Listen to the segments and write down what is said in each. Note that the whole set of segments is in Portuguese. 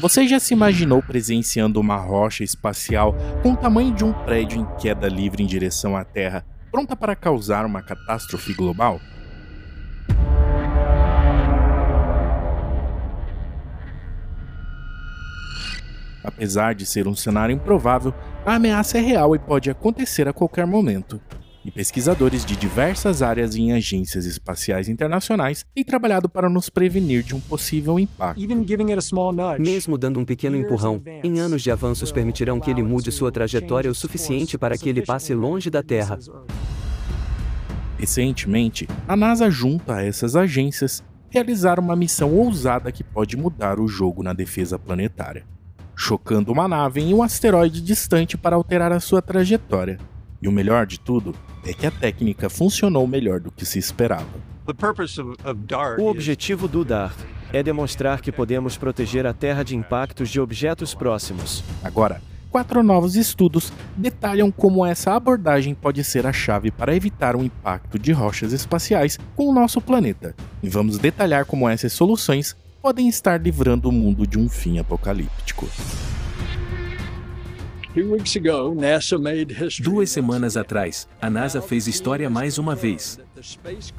Você já se imaginou presenciando uma rocha espacial com o tamanho de um prédio em queda livre em direção à Terra, pronta para causar uma catástrofe global? Apesar de ser um cenário improvável, a ameaça é real e pode acontecer a qualquer momento e pesquisadores de diversas áreas em agências espaciais internacionais têm trabalhado para nos prevenir de um possível impacto. Mesmo dando um pequeno empurrão, em anos de avanços permitirão que ele mude sua trajetória o suficiente para que ele passe longe da Terra. Recentemente, a NASA, junto a essas agências, realizaram uma missão ousada que pode mudar o jogo na defesa planetária, chocando uma nave em um asteroide distante para alterar a sua trajetória. E o melhor de tudo é que a técnica funcionou melhor do que se esperava. O objetivo do DART é demonstrar que podemos proteger a Terra de impactos de objetos próximos. Agora, quatro novos estudos detalham como essa abordagem pode ser a chave para evitar o impacto de rochas espaciais com o nosso planeta. E vamos detalhar como essas soluções podem estar livrando o mundo de um fim apocalíptico. Duas semanas atrás, a NASA fez história mais uma vez.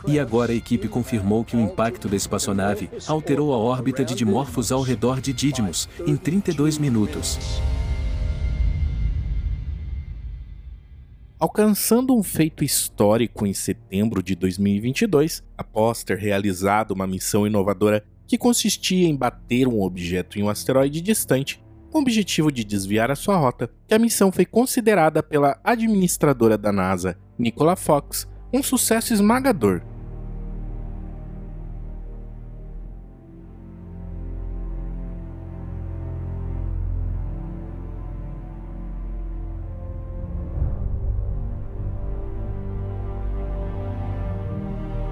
E agora a equipe confirmou que o impacto da espaçonave alterou a órbita de Dimorphos ao redor de Didymos em 32 minutos. Alcançando um feito histórico em setembro de 2022, após ter realizado uma missão inovadora que consistia em bater um objeto em um asteroide distante, com o objetivo de desviar a sua rota, que a missão foi considerada pela administradora da NASA, Nicola Fox, um sucesso esmagador.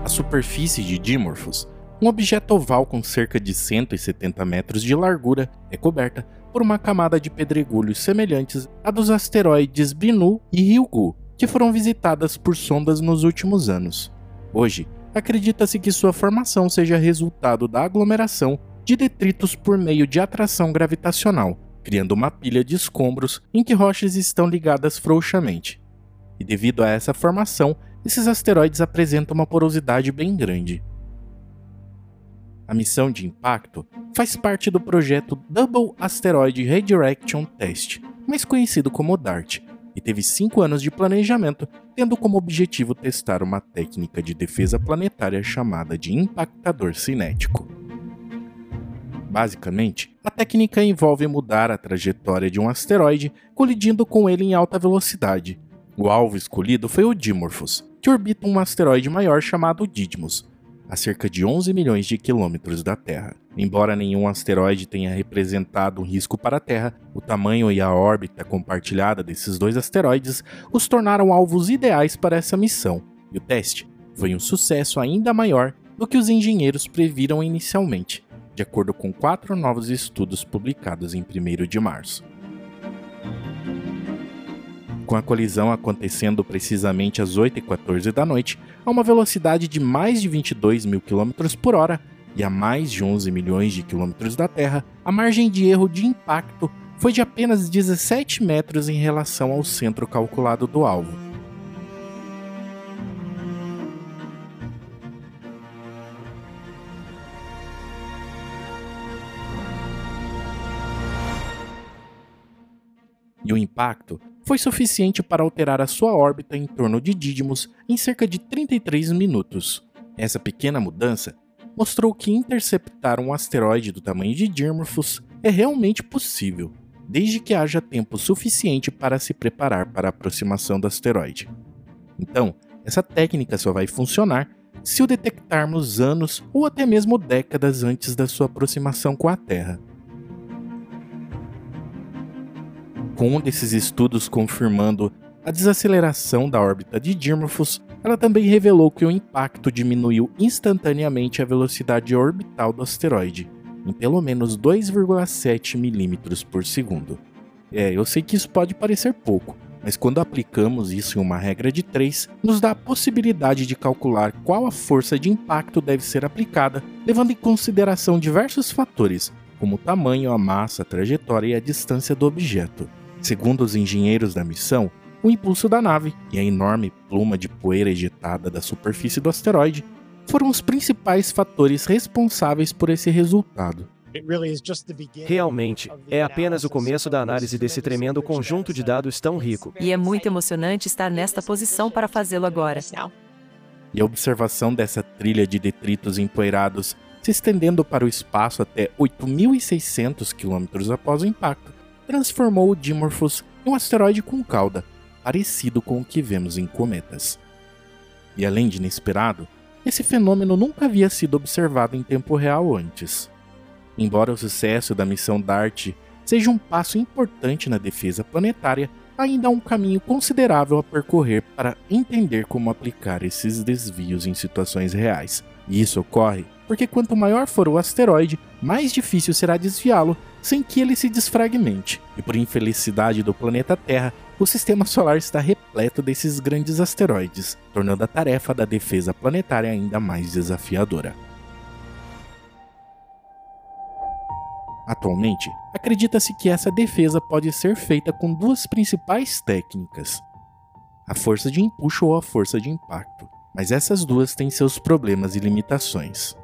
A superfície de Dimorphos um objeto oval com cerca de 170 metros de largura é coberta por uma camada de pedregulhos semelhantes à dos asteroides Bennu e Ryugu, que foram visitadas por sondas nos últimos anos. Hoje, acredita-se que sua formação seja resultado da aglomeração de detritos por meio de atração gravitacional, criando uma pilha de escombros em que rochas estão ligadas frouxamente. E devido a essa formação, esses asteroides apresentam uma porosidade bem grande. A missão de impacto faz parte do projeto Double Asteroid Redirection Test, mais conhecido como DART, e teve cinco anos de planejamento, tendo como objetivo testar uma técnica de defesa planetária chamada de impactador cinético. Basicamente, a técnica envolve mudar a trajetória de um asteroide colidindo com ele em alta velocidade. O alvo escolhido foi o Dimorphos, que orbita um asteroide maior chamado Didymos, a cerca de 11 milhões de quilômetros da Terra. Embora nenhum asteroide tenha representado um risco para a Terra, o tamanho e a órbita compartilhada desses dois asteroides os tornaram alvos ideais para essa missão, e o teste foi um sucesso ainda maior do que os engenheiros previram inicialmente, de acordo com quatro novos estudos publicados em 1 de março com a colisão acontecendo precisamente às 8h14 da noite, a uma velocidade de mais de 22 mil km por hora e a mais de 11 milhões de quilômetros da Terra, a margem de erro de impacto foi de apenas 17 metros em relação ao centro calculado do alvo. E o impacto foi suficiente para alterar a sua órbita em torno de Didymos em cerca de 33 minutos. Essa pequena mudança mostrou que interceptar um asteroide do tamanho de Dimorphos é realmente possível, desde que haja tempo suficiente para se preparar para a aproximação do asteroide. Então, essa técnica só vai funcionar se o detectarmos anos ou até mesmo décadas antes da sua aproximação com a Terra. Com desses estudos confirmando a desaceleração da órbita de Dimorphos, ela também revelou que o impacto diminuiu instantaneamente a velocidade orbital do asteroide, em pelo menos 2,7 milímetros por segundo. É, eu sei que isso pode parecer pouco, mas quando aplicamos isso em uma regra de 3, nos dá a possibilidade de calcular qual a força de impacto deve ser aplicada, levando em consideração diversos fatores, como o tamanho, a massa, a trajetória e a distância do objeto. Segundo os engenheiros da missão, o impulso da nave e a enorme pluma de poeira ejetada da superfície do asteroide foram os principais fatores responsáveis por esse resultado. Realmente, é apenas o começo da análise desse tremendo conjunto de dados tão rico. E é muito emocionante estar nesta posição para fazê-lo agora. E a observação dessa trilha de detritos empoeirados se estendendo para o espaço até 8.600 km após o impacto, transformou o Dimorphos em um asteroide com cauda, parecido com o que vemos em cometas. E além de inesperado, esse fenômeno nunca havia sido observado em tempo real antes. Embora o sucesso da missão DART seja um passo importante na defesa planetária, ainda há um caminho considerável a percorrer para entender como aplicar esses desvios em situações reais. E isso ocorre porque quanto maior for o asteroide, mais difícil será desviá-lo sem que ele se desfragmente. E por infelicidade do planeta Terra, o sistema solar está repleto desses grandes asteroides, tornando a tarefa da defesa planetária ainda mais desafiadora. Atualmente, acredita-se que essa defesa pode ser feita com duas principais técnicas: a força de empuxo ou a força de impacto, mas essas duas têm seus problemas e limitações.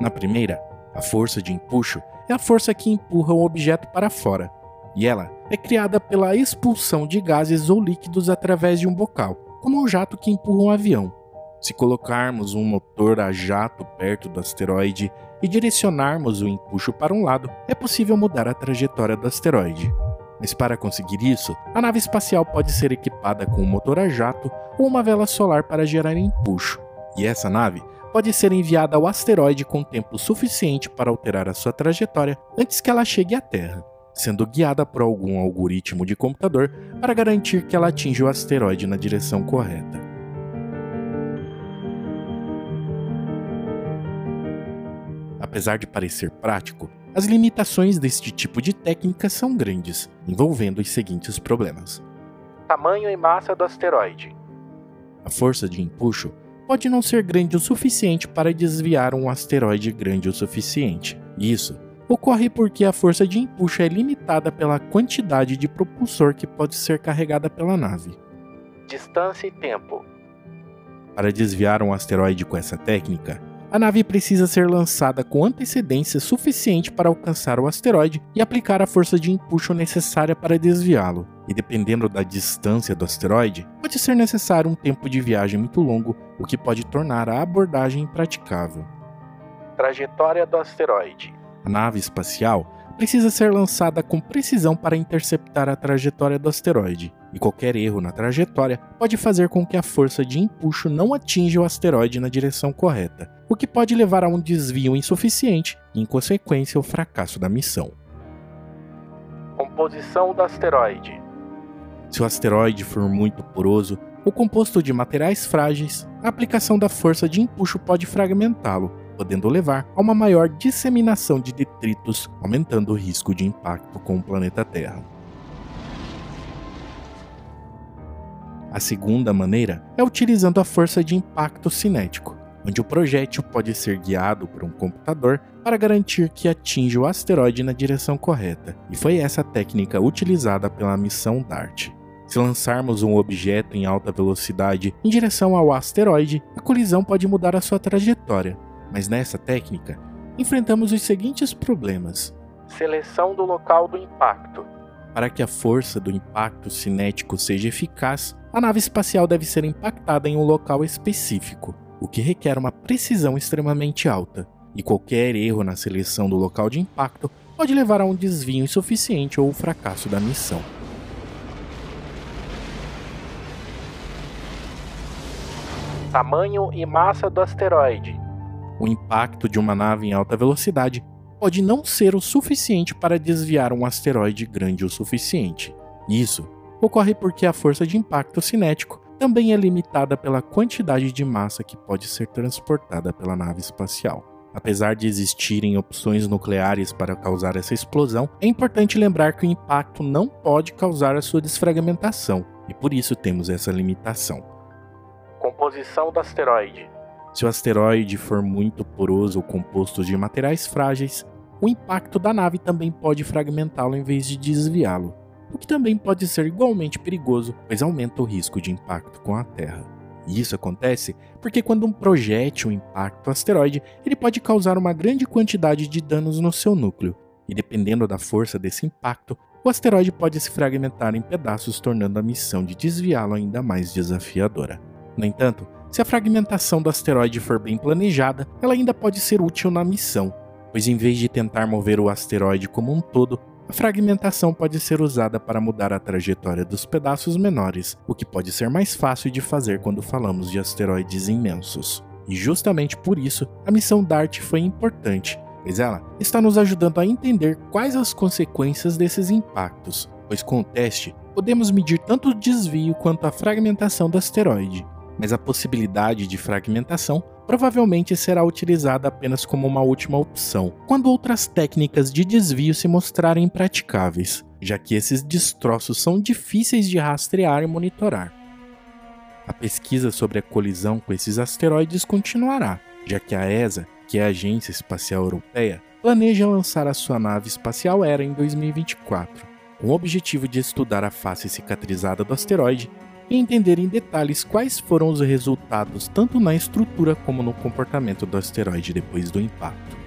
Na primeira, a força de empuxo é a força que empurra o objeto para fora, e ela é criada pela expulsão de gases ou líquidos através de um bocal, como um jato que empurra um avião. Se colocarmos um motor a jato perto do asteroide e direcionarmos o empuxo para um lado, é possível mudar a trajetória do asteroide. Mas para conseguir isso, a nave espacial pode ser equipada com um motor a jato ou uma vela solar para gerar empuxo. E essa nave pode ser enviada ao asteroide com tempo suficiente para alterar a sua trajetória antes que ela chegue à Terra, sendo guiada por algum algoritmo de computador para garantir que ela atinja o asteroide na direção correta. Apesar de parecer prático, as limitações deste tipo de técnica são grandes, envolvendo os seguintes problemas: tamanho e massa do asteroide. A força de empuxo pode não ser grande o suficiente para desviar um asteroide grande o suficiente. Isso ocorre porque a força de empuxo é limitada pela quantidade de propulsor que pode ser carregada pela nave. Distância e tempo. Para desviar um asteroide com essa técnica, a nave precisa ser lançada com antecedência suficiente para alcançar o asteroide e aplicar a força de empuxo necessária para desviá-lo. E dependendo da distância do asteroide, pode ser necessário um tempo de viagem muito longo, o que pode tornar a abordagem impraticável. Trajetória do asteroide. A nave espacial precisa ser lançada com precisão para interceptar a trajetória do asteroide, e qualquer erro na trajetória pode fazer com que a força de empuxo não atinja o asteroide na direção correta, o que pode levar a um desvio insuficiente e, em consequência, o fracasso da missão. Composição do asteroide. Se o asteroide for muito poroso ou composto de materiais frágeis, a aplicação da força de empuxo pode fragmentá-lo, podendo levar a uma maior disseminação de detritos, aumentando o risco de impacto com o planeta Terra. A segunda maneira é utilizando a força de impacto cinético, onde o projétil pode ser guiado por um computador para garantir que atinja o asteroide na direção correta, e foi essa técnica utilizada pela missão DART. Se lançarmos um objeto em alta velocidade em direção ao asteroide, a colisão pode mudar a sua trajetória, mas nessa técnica enfrentamos os seguintes problemas: seleção do local do impacto. Para que a força do impacto cinético seja eficaz, a nave espacial deve ser impactada em um local específico, o que requer uma precisão extremamente alta, e qualquer erro na seleção do local de impacto pode levar a um desvio insuficiente ou o fracasso da missão. Tamanho e massa do asteroide. O impacto de uma nave em alta velocidade pode não ser o suficiente para desviar um asteroide grande o suficiente. Isso ocorre porque a força de impacto cinético também é limitada pela quantidade de massa que pode ser transportada pela nave espacial. Apesar de existirem opções nucleares para causar essa explosão, é importante lembrar que o impacto não pode causar a sua desfragmentação, e por isso temos essa limitação. Composição do asteroide. Se o asteroide for muito poroso ou composto de materiais frágeis, o impacto da nave também pode fragmentá-lo em vez de desviá-lo, o que também pode ser igualmente perigoso, pois aumenta o risco de impacto com a Terra. E isso acontece porque quando um projétil impacta o asteroide, ele pode causar uma grande quantidade de danos no seu núcleo, e dependendo da força desse impacto, o asteroide pode se fragmentar em pedaços, tornando a missão de desviá-lo ainda mais desafiadora. No entanto, se a fragmentação do asteroide for bem planejada, ela ainda pode ser útil na missão, pois em vez de tentar mover o asteroide como um todo, a fragmentação pode ser usada para mudar a trajetória dos pedaços menores, o que pode ser mais fácil de fazer quando falamos de asteroides imensos. E justamente por isso, a missão DART foi importante, pois ela está nos ajudando a entender quais as consequências desses impactos, pois com o teste podemos medir tanto o desvio quanto a fragmentação do asteroide mas a possibilidade de fragmentação provavelmente será utilizada apenas como uma última opção, quando outras técnicas de desvio se mostrarem impraticáveis, já que esses destroços são difíceis de rastrear e monitorar. A pesquisa sobre a colisão com esses asteroides continuará, já que a ESA, que é a Agência Espacial Europeia, planeja lançar a sua nave espacial ERA em 2024, com o objetivo de estudar a face cicatrizada do asteroide e entender em detalhes quais foram os resultados tanto na estrutura como no comportamento do asteroide depois do impacto.